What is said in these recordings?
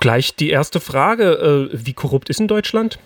Gleich die erste Frage. Wie korrupt ist in Deutschland?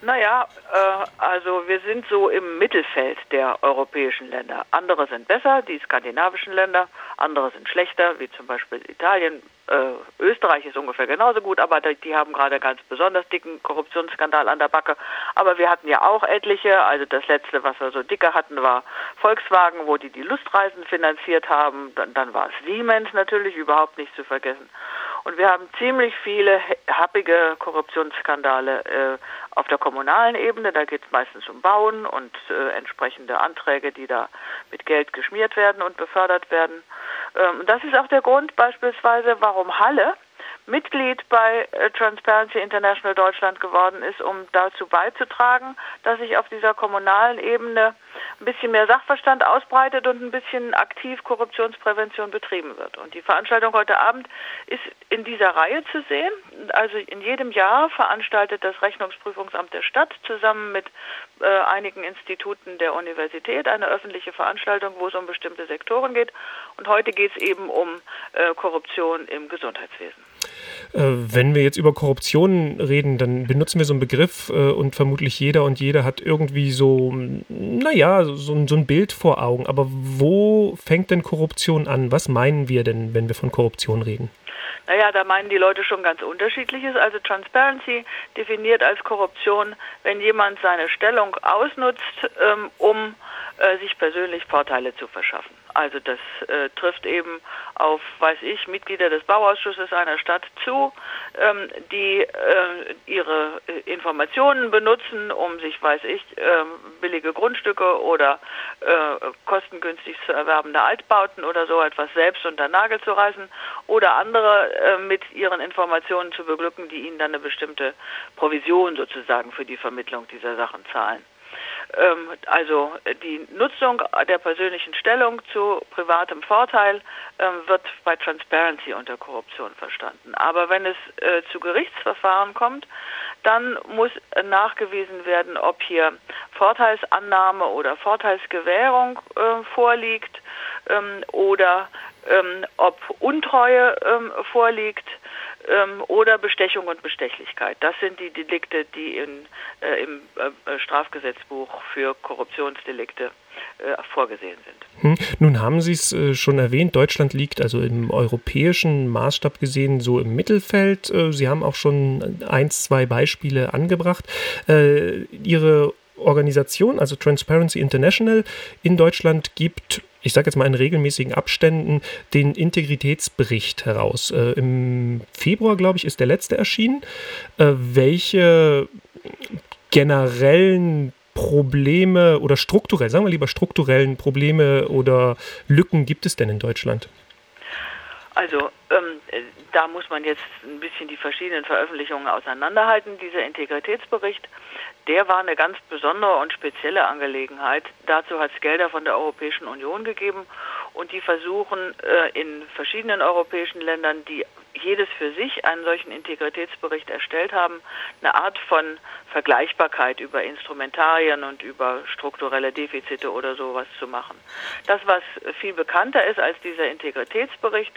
Naja, äh, also wir sind so im Mittelfeld der europäischen Länder. Andere sind besser, die skandinavischen Länder, andere sind schlechter, wie zum Beispiel Italien. Äh, Österreich ist ungefähr genauso gut, aber die haben gerade ganz besonders dicken Korruptionsskandal an der Backe. Aber wir hatten ja auch etliche. Also das letzte, was wir so dicke hatten, war Volkswagen, wo die die Lustreisen finanziert haben. Dann, dann war es Siemens natürlich überhaupt nicht zu vergessen. Und wir haben ziemlich viele happige Korruptionsskandale äh, auf der kommunalen Ebene. Da geht es meistens um Bauen und äh, entsprechende Anträge, die da mit Geld geschmiert werden und befördert werden. Ähm, das ist auch der Grund beispielsweise, warum Halle Mitglied bei äh, Transparency International Deutschland geworden ist, um dazu beizutragen, dass sich auf dieser kommunalen Ebene ein bisschen mehr Sachverstand ausbreitet und ein bisschen aktiv Korruptionsprävention betrieben wird. Und die Veranstaltung heute Abend ist in dieser Reihe zu sehen. Also in jedem Jahr veranstaltet das Rechnungsprüfungsamt der Stadt zusammen mit äh, einigen Instituten der Universität eine öffentliche Veranstaltung, wo es um bestimmte Sektoren geht. Und heute geht es eben um äh, Korruption im Gesundheitswesen. Äh, wenn wir jetzt über Korruption reden, dann benutzen wir so einen Begriff äh, und vermutlich jeder und jede hat irgendwie so, naja, so, so ein Bild vor Augen. Aber wo fängt denn Korruption an? Was meinen wir denn, wenn wir von Korruption reden? Naja, da meinen die Leute schon ganz unterschiedliches. Also Transparency definiert als Korruption, wenn jemand seine Stellung ausnutzt, ähm, um äh, sich persönlich Vorteile zu verschaffen. Also das äh, trifft eben auf, weiß ich, Mitglieder des Bauausschusses einer Stadt zu, ähm, die äh, ihre äh, Informationen benutzen, um sich, weiß ich, äh, billige Grundstücke oder äh, kostengünstig zu erwerbende Altbauten oder so etwas selbst unter Nagel zu reißen oder andere mit ihren Informationen zu beglücken, die ihnen dann eine bestimmte Provision sozusagen für die Vermittlung dieser Sachen zahlen. Ähm, also äh, die Nutzung der persönlichen Stellung zu privatem Vorteil ähm, wird bei Transparency unter Korruption verstanden. Aber wenn es äh, zu Gerichtsverfahren kommt, dann muss nachgewiesen werden, ob hier Vorteilsannahme oder Vorteilsgewährung äh, vorliegt ähm, oder ob Untreue vorliegt ähm, oder Bestechung und Bestechlichkeit. Das sind die Delikte, die in, äh, im äh, Strafgesetzbuch für Korruptionsdelikte äh, vorgesehen sind. Hm. Nun haben Sie es äh, schon erwähnt, Deutschland liegt also im europäischen Maßstab gesehen so im Mittelfeld. Äh, Sie haben auch schon eins, zwei Beispiele angebracht. Äh, Ihre Organisation, also Transparency International in Deutschland, gibt ich sage jetzt mal in regelmäßigen Abständen, den Integritätsbericht heraus. Äh, Im Februar, glaube ich, ist der letzte erschienen. Äh, welche generellen Probleme oder strukturell, sagen wir lieber strukturellen Probleme oder Lücken gibt es denn in Deutschland? Also ähm, da muss man jetzt ein bisschen die verschiedenen Veröffentlichungen auseinanderhalten. Dieser Integritätsbericht der war eine ganz besondere und spezielle Angelegenheit. Dazu hat es Gelder von der Europäischen Union gegeben und die versuchen äh, in verschiedenen europäischen Ländern, die jedes für sich einen solchen Integritätsbericht erstellt haben, eine Art von Vergleichbarkeit über Instrumentarien und über strukturelle Defizite oder sowas zu machen. Das, was viel bekannter ist als dieser Integritätsbericht,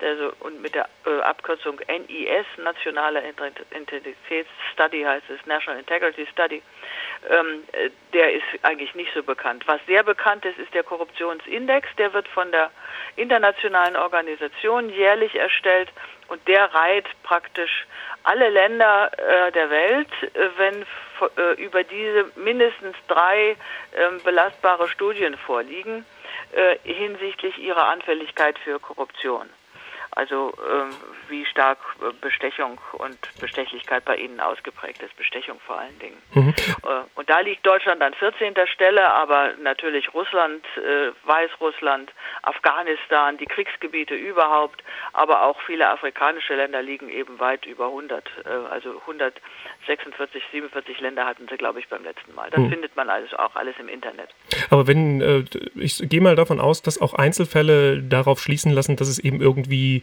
der so, und mit der äh, Abkürzung NIS, Nationale Integritätsstudy heißt es, National Integrity Study, ähm, äh, der ist eigentlich nicht so bekannt. Was sehr bekannt ist, ist der Korruptionsindex, der wird von der internationalen Organisation jährlich erstellt und der reiht praktisch alle Länder äh, der Welt, äh, wenn äh, über diese mindestens drei ähm, belastbare Studien vorliegen äh, hinsichtlich ihrer Anfälligkeit für Korruption. Also ähm, wie stark äh, Bestechung und Bestechlichkeit bei Ihnen ausgeprägt ist, Bestechung vor allen Dingen. Mhm. Äh, und da liegt Deutschland an 14. Stelle, aber natürlich Russland, äh, Weißrussland, Afghanistan, die Kriegsgebiete überhaupt, aber auch viele afrikanische Länder liegen eben weit über 100. Äh, also 146, 47 Länder hatten sie, glaube ich, beim letzten Mal. Das mhm. findet man also auch alles im Internet. Aber wenn, äh, ich gehe mal davon aus, dass auch Einzelfälle darauf schließen lassen, dass es eben irgendwie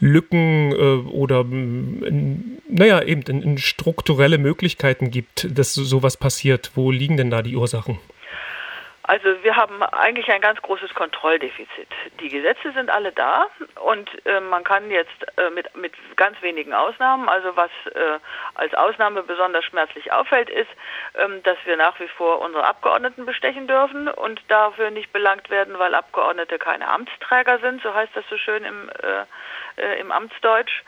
Lücken äh, oder naja, eben in, in strukturelle Möglichkeiten gibt, dass sowas passiert. Wo liegen denn da die Ursachen? Also wir haben eigentlich ein ganz großes Kontrolldefizit. Die Gesetze sind alle da und äh, man kann jetzt äh, mit, mit ganz wenigen Ausnahmen, also was äh, als Ausnahme besonders schmerzlich auffällt, ist, ähm, dass wir nach wie vor unsere Abgeordneten bestechen dürfen und dafür nicht belangt werden, weil Abgeordnete keine Amtsträger sind, so heißt das so schön im, äh, im Amtsdeutsch.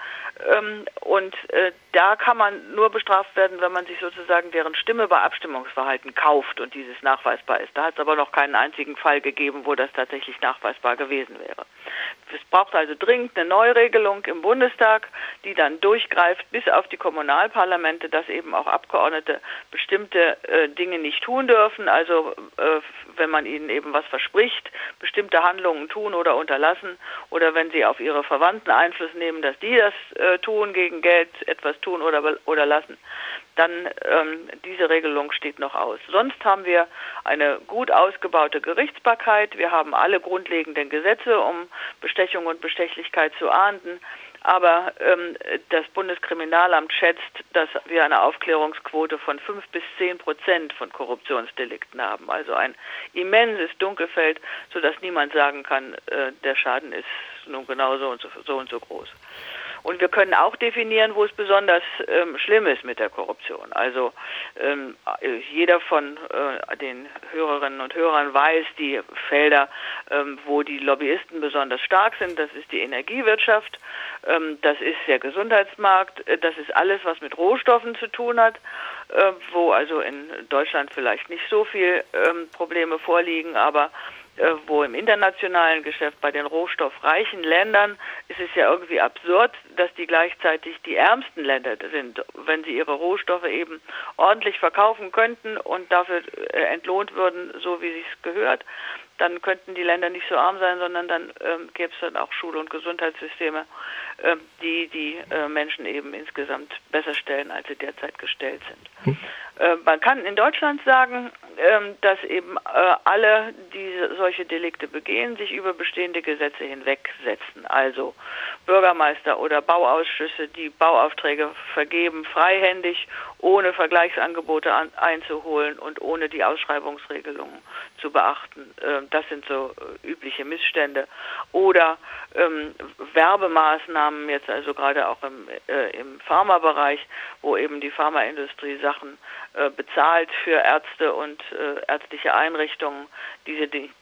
Ähm, und äh, da kann man nur bestraft werden, wenn man sich sozusagen deren Stimme bei Abstimmungsverhalten kauft und dieses nachweisbar ist. Da hat es aber noch keinen einzigen Fall gegeben, wo das tatsächlich nachweisbar gewesen wäre. Es braucht also dringend eine Neuregelung im Bundestag, die dann durchgreift bis auf die Kommunalparlamente, dass eben auch Abgeordnete bestimmte äh, Dinge nicht tun dürfen. Also äh, wenn man ihnen eben was verspricht, bestimmte Handlungen tun oder unterlassen oder wenn sie auf ihre Verwandten Einfluss nehmen, dass die das äh, tun, gegen Geld etwas tun oder, oder lassen, dann ähm, diese Regelung steht noch aus. Sonst haben wir eine gut ausgebaute Gerichtsbarkeit. Wir haben alle grundlegenden Gesetze, um Bestechung und Bestechlichkeit zu ahnden. Aber ähm, das Bundeskriminalamt schätzt, dass wir eine Aufklärungsquote von fünf bis zehn Prozent von Korruptionsdelikten haben. Also ein immenses Dunkelfeld, sodass niemand sagen kann, äh, der Schaden ist nun genau so und so, so und so groß. Und wir können auch definieren, wo es besonders ähm, schlimm ist mit der Korruption. Also ähm, jeder von äh, den Hörerinnen und Hörern weiß die Felder, ähm, wo die Lobbyisten besonders stark sind. Das ist die Energiewirtschaft, ähm, das ist der Gesundheitsmarkt, äh, das ist alles, was mit Rohstoffen zu tun hat, äh, wo also in Deutschland vielleicht nicht so viel ähm, Probleme vorliegen, aber wo im internationalen Geschäft bei den rohstoffreichen Ländern ist es ja irgendwie absurd, dass die gleichzeitig die ärmsten Länder sind, wenn sie ihre Rohstoffe eben ordentlich verkaufen könnten und dafür äh, entlohnt würden, so wie es gehört, dann könnten die Länder nicht so arm sein, sondern dann ähm, gäbe es dann auch Schule- und Gesundheitssysteme, äh, die die äh, Menschen eben insgesamt besser stellen, als sie derzeit gestellt sind. Hm. Äh, man kann in Deutschland sagen, ähm, dass eben äh, alle, die solche Delikte begehen, sich über bestehende Gesetze hinwegsetzen. Also Bürgermeister oder Bauausschüsse, die Bauaufträge vergeben, freihändig, ohne Vergleichsangebote einzuholen und ohne die Ausschreibungsregelungen zu beachten. Ähm, das sind so äh, übliche Missstände. Oder ähm, Werbemaßnahmen, jetzt also gerade auch im, äh, im Pharmabereich, wo eben die Pharmaindustrie Sachen bezahlt für Ärzte und äh, ärztliche Einrichtungen, die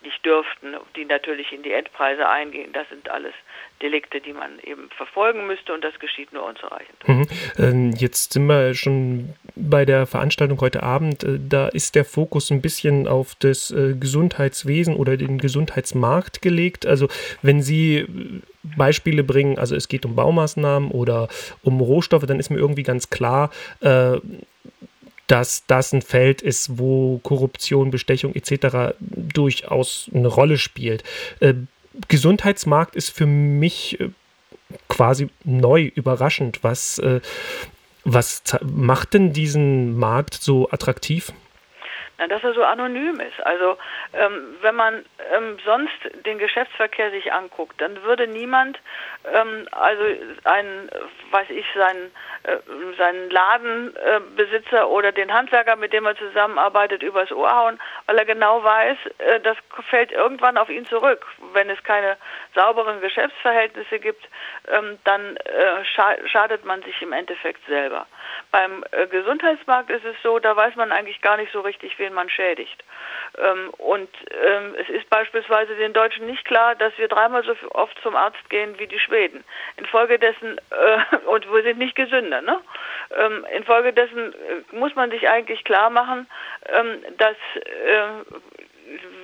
nicht dürften, die natürlich in die Endpreise eingehen. Das sind alles Delikte, die man eben verfolgen müsste und das geschieht nur unzureichend. Mhm. Ähm, jetzt sind wir schon bei der Veranstaltung heute Abend. Äh, da ist der Fokus ein bisschen auf das äh, Gesundheitswesen oder den Gesundheitsmarkt gelegt. Also wenn Sie äh, Beispiele bringen, also es geht um Baumaßnahmen oder um Rohstoffe, dann ist mir irgendwie ganz klar, dass das ein Feld ist, wo Korruption, Bestechung etc. durchaus eine Rolle spielt. Gesundheitsmarkt ist für mich äh, quasi neu, überraschend. Was, äh, was macht denn diesen Markt so attraktiv? Na, dass er so anonym ist. Also ähm, wenn man ähm, sonst den Geschäftsverkehr sich anguckt, dann würde niemand ähm, also einen, weiß ich, seinen, äh, seinen Ladenbesitzer äh, oder den Handwerker, mit dem er zusammenarbeitet, übers Ohr hauen, weil er genau weiß, äh, das fällt irgendwann auf ihn zurück. Wenn es keine sauberen Geschäftsverhältnisse gibt, ähm, dann äh, scha schadet man sich im Endeffekt selber. Beim äh, Gesundheitsmarkt ist es so, da weiß man eigentlich gar nicht so richtig, wen man schädigt. Ähm, und ähm, es ist beispielsweise den Deutschen nicht klar, dass wir dreimal so oft zum Arzt gehen wie die Schweden. Infolgedessen, äh, und wir sind nicht gesünder, ne? Ähm, infolgedessen äh, muss man sich eigentlich klar machen, dass äh,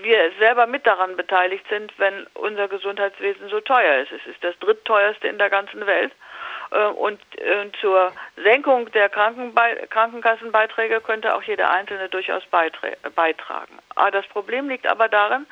wir selber mit daran beteiligt sind, wenn unser Gesundheitswesen so teuer ist. Es ist das drittteuerste in der ganzen Welt. Äh, und äh, zur Senkung der Krankenkassenbeiträge könnte auch jeder Einzelne durchaus beitragen. Ah, das Problem liegt aber darin,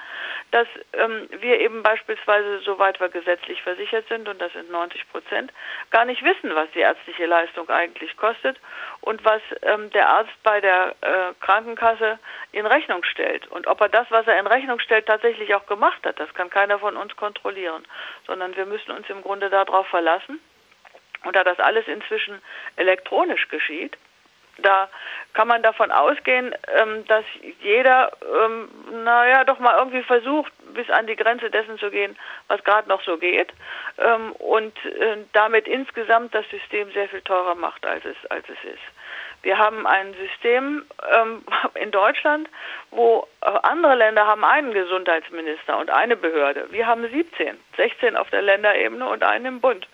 dass ähm, wir eben beispielsweise, soweit wir gesetzlich versichert sind, und das sind 90 Prozent, gar nicht wissen, was die ärztliche Leistung eigentlich kostet und was ähm, der Arzt bei der äh, Krankenkasse in Rechnung stellt. Und ob er das, was er in Rechnung stellt, tatsächlich auch gemacht hat, das kann keiner von uns kontrollieren, sondern wir müssen uns im Grunde darauf verlassen, und da das alles inzwischen elektronisch geschieht, Da kann man davon ausgehen, ähm, dass jeder, ähm, naja, doch mal irgendwie versucht, bis an die Grenze dessen zu gehen, was gerade noch so geht ähm, und äh, damit insgesamt das System sehr viel teurer macht, als es, als es ist. Wir haben ein System in Deutschland, wo äh, andere Länder haben einen Gesundheitsminister und eine Behörde. Wir haben 17, 16 auf der Länderebene und einen im Bund.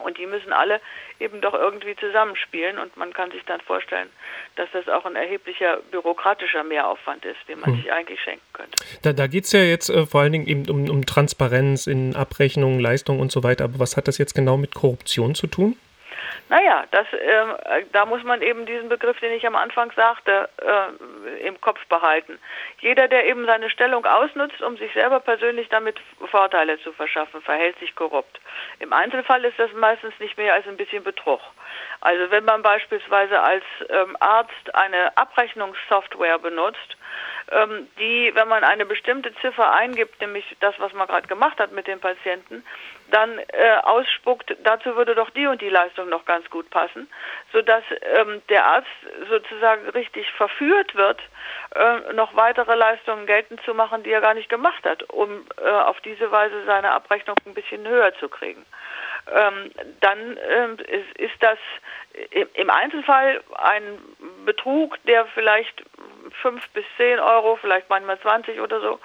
Und die müssen alle eben doch irgendwie zusammenspielen und man kann sich dann vorstellen, dass das auch ein erheblicher bürokratischer Mehraufwand ist, den man hm. sich eigentlich schenken könnte. Da, da geht es ja jetzt äh, vor allen Dingen eben um, um Transparenz in Abrechnungen, Leistungen und so weiter. Aber was hat das jetzt genau mit Korruption zu tun? Naja, das, äh, da muss man eben diesen Begriff, den ich am Anfang sagte, äh, im Kopf behalten. Jeder, der eben seine Stellung ausnutzt, um sich selber persönlich damit Vorteile zu verschaffen, verhält sich korrupt. Im Einzelfall ist das meistens nicht mehr als ein bisschen Betrug. Also wenn man beispielsweise als ähm, Arzt eine Abrechnungssoftware benutzt, ähm, die, wenn man eine bestimmte Ziffer eingibt, nämlich das, was man gerade gemacht hat mit dem Patienten, dann äh, ausspuckt, dazu würde doch die und die Leistung noch ganz gut passen, sodass ähm, der Arzt sozusagen richtig verführt wird, äh, noch weitere Leistungen geltend zu machen, die er gar nicht gemacht hat, um äh, auf diese Weise seine Abrechnung ein bisschen höher zu kriegen. Ähm, dann ähm, ist, ist, das im Einzelfall ein Betrug, der vielleicht fünf bis zehn Euro, vielleicht manchmal 20 oder so,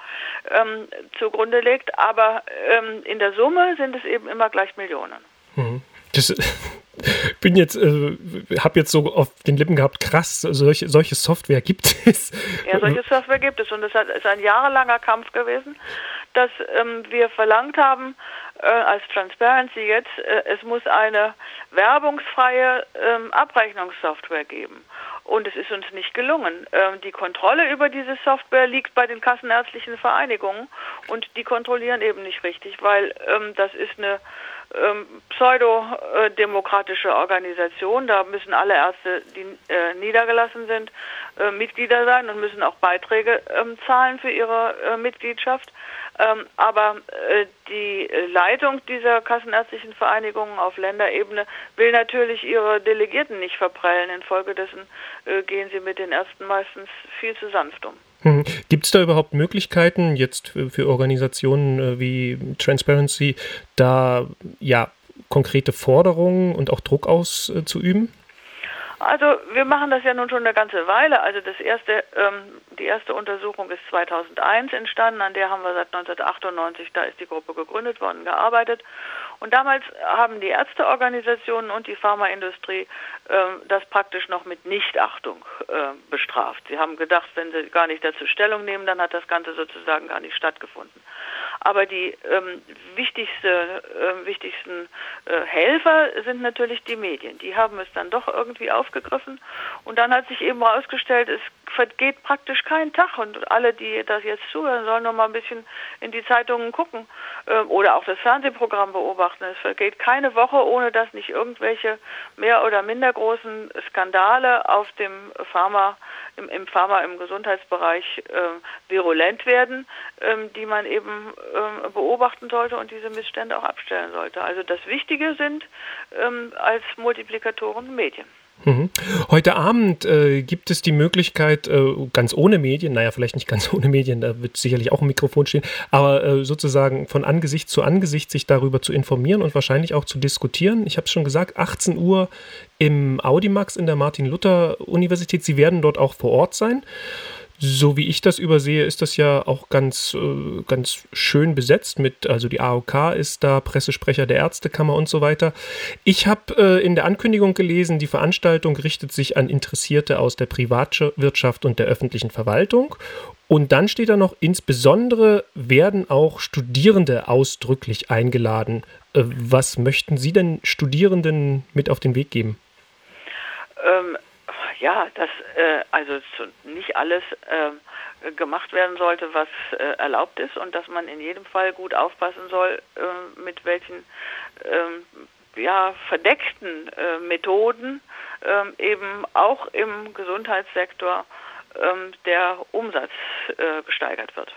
ähm, zugrunde legt. Aber ähm, in der Summe sind es eben immer gleich Millionen. Mhm. Das bin jetzt, äh, habe jetzt so auf den Lippen gehabt, krass, solche, solche Software gibt es. Ja, solche Software gibt es und es ist ein jahrelanger Kampf gewesen, dass ähm, wir verlangt haben, äh, als Transparency jetzt, äh, es muss eine werbungsfreie ähm, Abrechnungssoftware geben. Und es ist uns nicht gelungen. Ähm, die Kontrolle über diese Software liegt bei den kassenärztlichen Vereinigungen und die kontrollieren eben nicht richtig, weil ähm, das ist eine ähm, pseudodemokratische Organisation. Da müssen alle Ärzte, die äh, niedergelassen sind, äh, Mitglieder sein und müssen auch Beiträge ähm, zahlen für ihre äh, Mitgliedschaft. Ähm, aber äh, die Leitung dieser kassenärztlichen Vereinigungen auf Länderebene will natürlich ihre Delegierten nicht verprellen. Infolgedessen äh, gehen sie mit den Ärzten meistens viel zu sanft um. Hm. Gibt es da überhaupt Möglichkeiten jetzt für, für Organisationen äh, wie Transparency, da ja konkrete Forderungen und auch Druck auszuüben? Also wir machen das ja nun schon eine ganze Weile. Also das erste, ähm, die erste Untersuchung ist 2001 entstanden, an der haben wir seit 1998, da ist die Gruppe gegründet worden, gearbeitet. Und damals haben die Ärzteorganisationen und die Pharmaindustrie äh, das praktisch noch mit Nichtachtung äh, bestraft. Sie haben gedacht, wenn sie gar nicht dazu Stellung nehmen, dann hat das Ganze sozusagen gar nicht stattgefunden. Aber die ähm, wichtigste, äh, wichtigsten äh, Helfer sind natürlich die Medien. Die haben es dann doch irgendwie aufgegriffen. Und dann hat sich eben herausgestellt, es vergeht praktisch kein Tag. Und alle, die das jetzt zuhören, sollen noch mal ein bisschen in die Zeitungen gucken äh, oder auch das Fernsehprogramm beobachten. Es vergeht keine Woche, ohne dass nicht irgendwelche mehr oder minder großen Skandale auf dem Pharma im, im Pharma, im Gesundheitsbereich äh, virulent werden, ähm, die man eben ähm, beobachten sollte und diese Missstände auch abstellen sollte. Also das Wichtige sind ähm, als Multiplikatoren Medien. Mhm. Heute Abend äh, gibt es die Möglichkeit, äh, ganz ohne Medien, naja, vielleicht nicht ganz ohne Medien, da wird sicherlich auch ein Mikrofon stehen, aber äh, sozusagen von Angesicht zu Angesicht sich darüber zu informieren und wahrscheinlich auch zu diskutieren. Ich habe es schon gesagt, 18 Uhr im Audimax in der Martin-Luther-Universität. Sie werden dort auch vor Ort sein. So wie ich das übersehe, ist das ja auch ganz, äh, ganz schön besetzt mit, also die AOK ist da, Pressesprecher der Ärztekammer und so weiter. Ich habe äh, in der Ankündigung gelesen, die Veranstaltung richtet sich an Interessierte aus der Privatwirtschaft und der öffentlichen Verwaltung. Und dann steht da noch, insbesondere werden auch Studierende ausdrücklich eingeladen. Äh, was möchten Sie denn Studierenden mit auf den Weg geben? Ähm, ja, dass äh, also nicht alles äh, gemacht werden sollte, was äh, erlaubt ist und dass man in jedem Fall gut aufpassen soll, äh, mit welchen ähm, ja, verdeckten äh, Methoden ähm, eben auch im Gesundheitssektor ähm, der Umsatz äh, gesteigert wird.